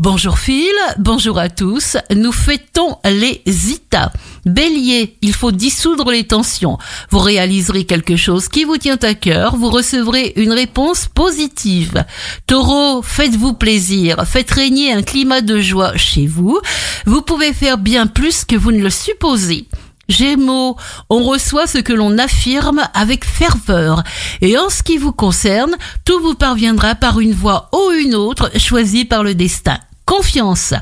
Bonjour Phil, bonjour à tous. Nous fêtons les Zita. Bélier, il faut dissoudre les tensions. Vous réaliserez quelque chose qui vous tient à cœur, vous recevrez une réponse positive. Taureau, faites-vous plaisir, faites régner un climat de joie chez vous. Vous pouvez faire bien plus que vous ne le supposez. Gémeaux, on reçoit ce que l'on affirme avec ferveur. Et en ce qui vous concerne, tout vous parviendra par une voie ou une autre choisie par le destin confiance.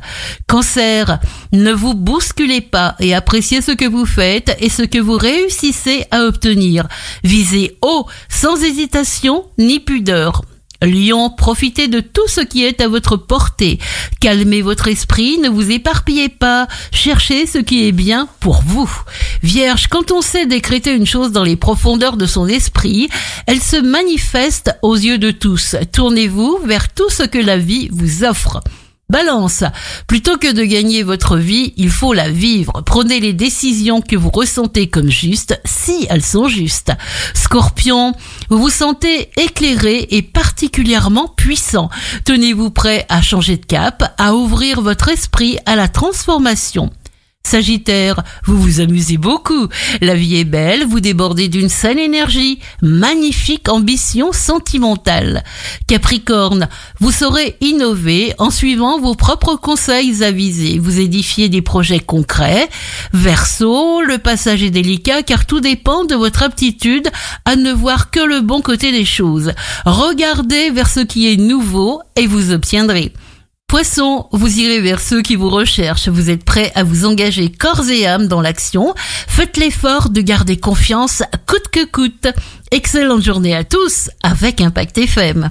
Cancer, ne vous bousculez pas et appréciez ce que vous faites et ce que vous réussissez à obtenir. Visez haut, sans hésitation ni pudeur. Lion, profitez de tout ce qui est à votre portée. Calmez votre esprit, ne vous éparpillez pas, cherchez ce qui est bien pour vous. Vierge, quand on sait décréter une chose dans les profondeurs de son esprit, elle se manifeste aux yeux de tous. Tournez-vous vers tout ce que la vie vous offre. Balance, plutôt que de gagner votre vie, il faut la vivre. Prenez les décisions que vous ressentez comme justes, si elles sont justes. Scorpion, vous vous sentez éclairé et particulièrement puissant. Tenez-vous prêt à changer de cap, à ouvrir votre esprit à la transformation. Sagittaire, vous vous amusez beaucoup. La vie est belle, vous débordez d'une saine énergie, magnifique ambition sentimentale. Capricorne, vous saurez innover en suivant vos propres conseils avisés. Vous édifiez des projets concrets. Verseau, le passage est délicat car tout dépend de votre aptitude à ne voir que le bon côté des choses. Regardez vers ce qui est nouveau et vous obtiendrez. Poisson, vous irez vers ceux qui vous recherchent. Vous êtes prêt à vous engager corps et âme dans l'action. Faites l'effort de garder confiance coûte que coûte. Excellente journée à tous avec Impact FM.